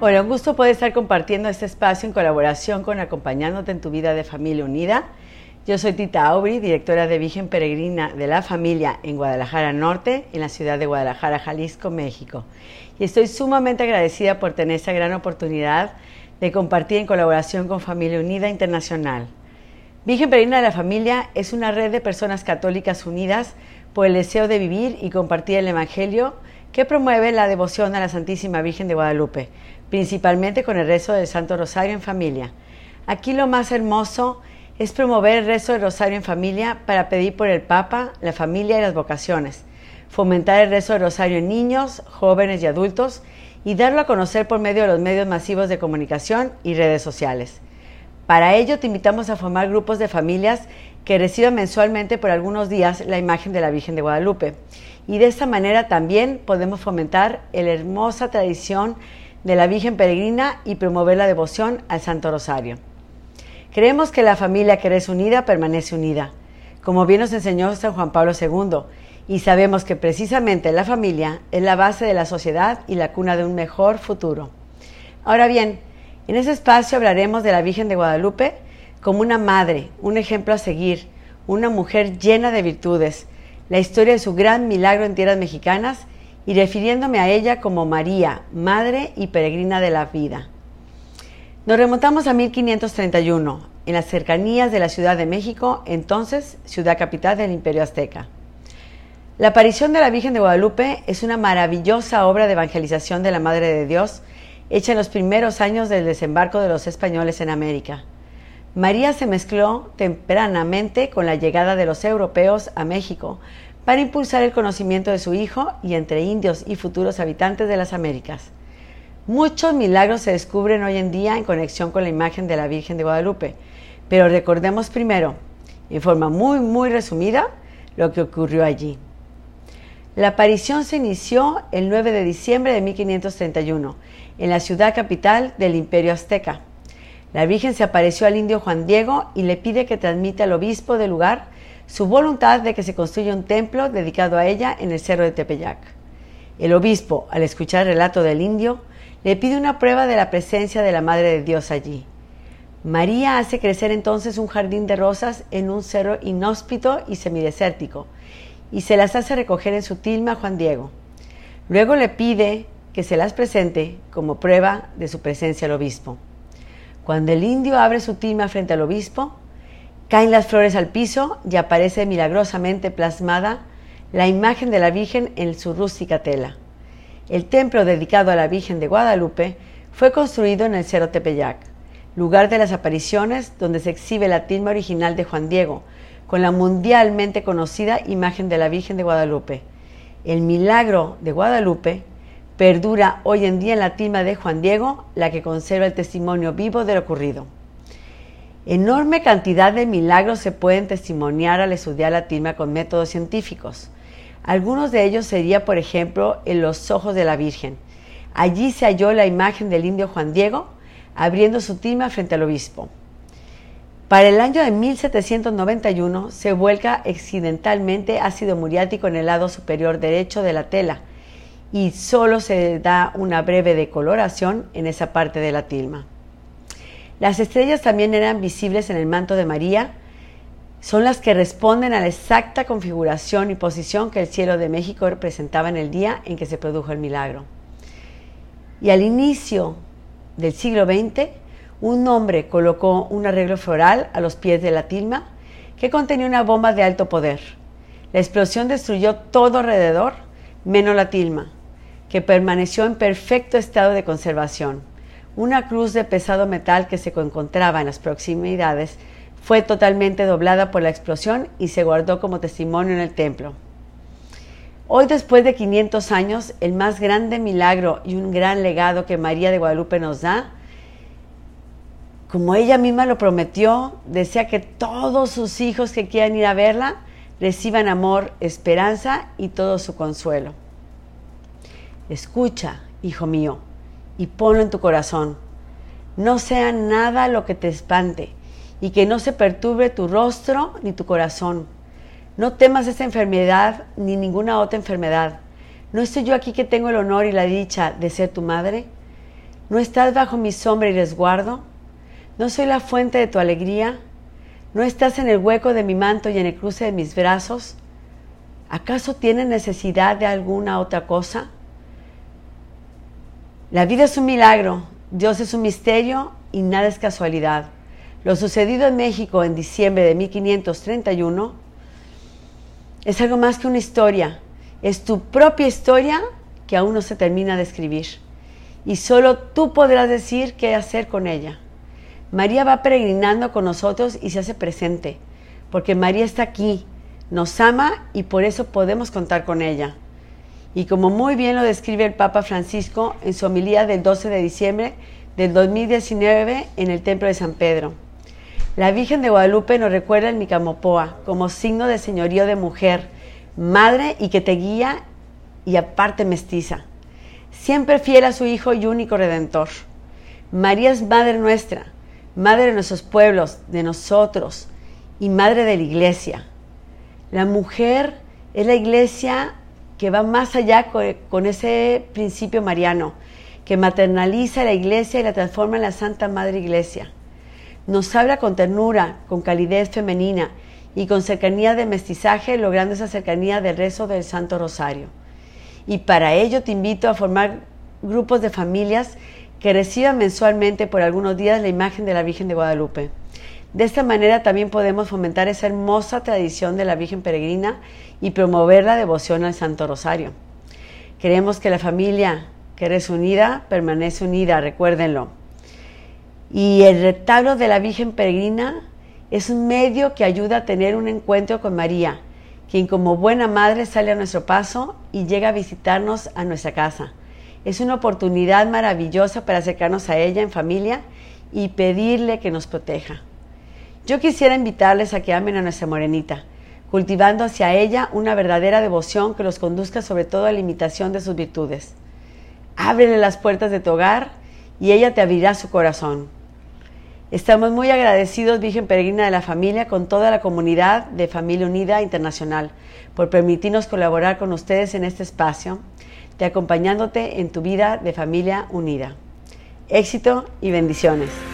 Bueno, un gusto poder estar compartiendo este espacio en colaboración con Acompañándote en tu vida de familia unida. Yo soy Tita Aubry, directora de Virgen Peregrina de la Familia en Guadalajara Norte, en la ciudad de Guadalajara, Jalisco, México. Y estoy sumamente agradecida por tener esta gran oportunidad de compartir en colaboración con Familia Unida Internacional. Virgen Peregrina de la Familia es una red de personas católicas unidas por el deseo de vivir y compartir el Evangelio que promueve la devoción a la Santísima Virgen de Guadalupe, principalmente con el rezo del Santo Rosario en familia. Aquí lo más hermoso es promover el rezo del Rosario en familia para pedir por el Papa, la familia y las vocaciones, fomentar el rezo del Rosario en niños, jóvenes y adultos y darlo a conocer por medio de los medios masivos de comunicación y redes sociales. Para ello te invitamos a formar grupos de familias que reciban mensualmente por algunos días la imagen de la Virgen de Guadalupe. Y de esta manera también podemos fomentar la hermosa tradición de la Virgen Peregrina y promover la devoción al Santo Rosario. Creemos que la familia que eres unida permanece unida, como bien nos enseñó San Juan Pablo II, y sabemos que precisamente la familia es la base de la sociedad y la cuna de un mejor futuro. Ahora bien, en ese espacio hablaremos de la Virgen de Guadalupe como una madre, un ejemplo a seguir, una mujer llena de virtudes, la historia de su gran milagro en tierras mexicanas y refiriéndome a ella como María, Madre y Peregrina de la Vida. Nos remontamos a 1531, en las cercanías de la Ciudad de México, entonces ciudad capital del Imperio Azteca. La aparición de la Virgen de Guadalupe es una maravillosa obra de evangelización de la Madre de Dios, hecha en los primeros años del desembarco de los españoles en América. María se mezcló tempranamente con la llegada de los europeos a México, para impulsar el conocimiento de su Hijo y entre indios y futuros habitantes de las Américas. Muchos milagros se descubren hoy en día en conexión con la imagen de la Virgen de Guadalupe, pero recordemos primero, en forma muy, muy resumida, lo que ocurrió allí. La aparición se inició el 9 de diciembre de 1531, en la ciudad capital del Imperio Azteca. La Virgen se apareció al indio Juan Diego y le pide que transmita al obispo del lugar su voluntad de que se construya un templo dedicado a ella en el cerro de Tepeyac. El obispo, al escuchar el relato del indio, le pide una prueba de la presencia de la Madre de Dios allí. María hace crecer entonces un jardín de rosas en un cerro inhóspito y semidesértico, y se las hace recoger en su tilma a Juan Diego. Luego le pide que se las presente como prueba de su presencia al obispo. Cuando el indio abre su tilma frente al obispo, Caen las flores al piso y aparece milagrosamente plasmada la imagen de la Virgen en su rústica tela. El templo dedicado a la Virgen de Guadalupe fue construido en el Cerro Tepeyac, lugar de las apariciones donde se exhibe la tilma original de Juan Diego, con la mundialmente conocida imagen de la Virgen de Guadalupe. El milagro de Guadalupe perdura hoy en día en la tilma de Juan Diego, la que conserva el testimonio vivo de lo ocurrido. Enorme cantidad de milagros se pueden testimoniar al estudiar la tilma con métodos científicos. Algunos de ellos sería, por ejemplo, en los ojos de la Virgen. Allí se halló la imagen del indio Juan Diego abriendo su tilma frente al obispo. Para el año de 1791 se vuelca accidentalmente ácido muriático en el lado superior derecho de la tela y solo se da una breve decoloración en esa parte de la tilma. Las estrellas también eran visibles en el manto de María. Son las que responden a la exacta configuración y posición que el cielo de México representaba en el día en que se produjo el milagro. Y al inicio del siglo XX, un hombre colocó un arreglo floral a los pies de la tilma que contenía una bomba de alto poder. La explosión destruyó todo alrededor, menos la tilma, que permaneció en perfecto estado de conservación. Una cruz de pesado metal que se encontraba en las proximidades fue totalmente doblada por la explosión y se guardó como testimonio en el templo. Hoy, después de 500 años, el más grande milagro y un gran legado que María de Guadalupe nos da como ella misma lo prometió, desea que todos sus hijos que quieran ir a verla reciban amor, esperanza y todo su consuelo. Escucha, hijo mío, y ponlo en tu corazón. No sea nada lo que te espante y que no se perturbe tu rostro ni tu corazón. No temas esta enfermedad ni ninguna otra enfermedad. ¿No estoy yo aquí que tengo el honor y la dicha de ser tu madre? ¿No estás bajo mi sombra y resguardo? ¿No soy la fuente de tu alegría? ¿No estás en el hueco de mi manto y en el cruce de mis brazos? ¿Acaso tienes necesidad de alguna otra cosa? La vida es un milagro, Dios es un misterio y nada es casualidad. Lo sucedido en México en diciembre de 1531 es algo más que una historia, es tu propia historia que aún no se termina de escribir. Y solo tú podrás decir qué hacer con ella. María va peregrinando con nosotros y se hace presente, porque María está aquí, nos ama y por eso podemos contar con ella. Y como muy bien lo describe el Papa Francisco en su homilía del 12 de diciembre del 2019 en el Templo de San Pedro. La Virgen de Guadalupe nos recuerda el Micamopoa como signo de señorío de mujer, madre y que te guía y aparte mestiza. Siempre fiel a su Hijo y único Redentor. María es Madre nuestra, Madre de nuestros pueblos, de nosotros y Madre de la Iglesia. La mujer es la Iglesia que va más allá con, ese principio mariano, que maternaliza la Iglesia y la transforma en la Santa Madre Iglesia. Nos habla con ternura, con calidez femenina y con cercanía de mestizaje, logrando esa cercanía del rezo del Santo Rosario. Y para ello te invito a formar grupos de familias que reciban mensualmente por algunos días la imagen de la Virgen de Guadalupe. De esta manera también podemos fomentar esa hermosa tradición de la Virgen Peregrina y promover la devoción al Santo Rosario. Queremos que la familia que eres unida permanece unida, recuérdenlo. Y el retablo de la Virgen Peregrina es un medio que ayuda a tener un encuentro con María, quien como buena madre sale a nuestro paso y llega a visitarnos a nuestra casa. Es una oportunidad maravillosa para acercarnos a ella en familia y pedirle que nos proteja. Yo quisiera invitarles a que amen a nuestra morenita, cultivando hacia ella una verdadera devoción que los conduzca sobre todo a la imitación de sus virtudes. Ábrele las puertas de tu hogar y ella te abrirá su corazón. Estamos muy agradecidos, Virgen Peregrina de la Familia, con toda la comunidad de Familia Unida Internacional, por permitirnos colaborar con ustedes en este espacio de acompañándote en tu vida de familia unida. Éxito y bendiciones.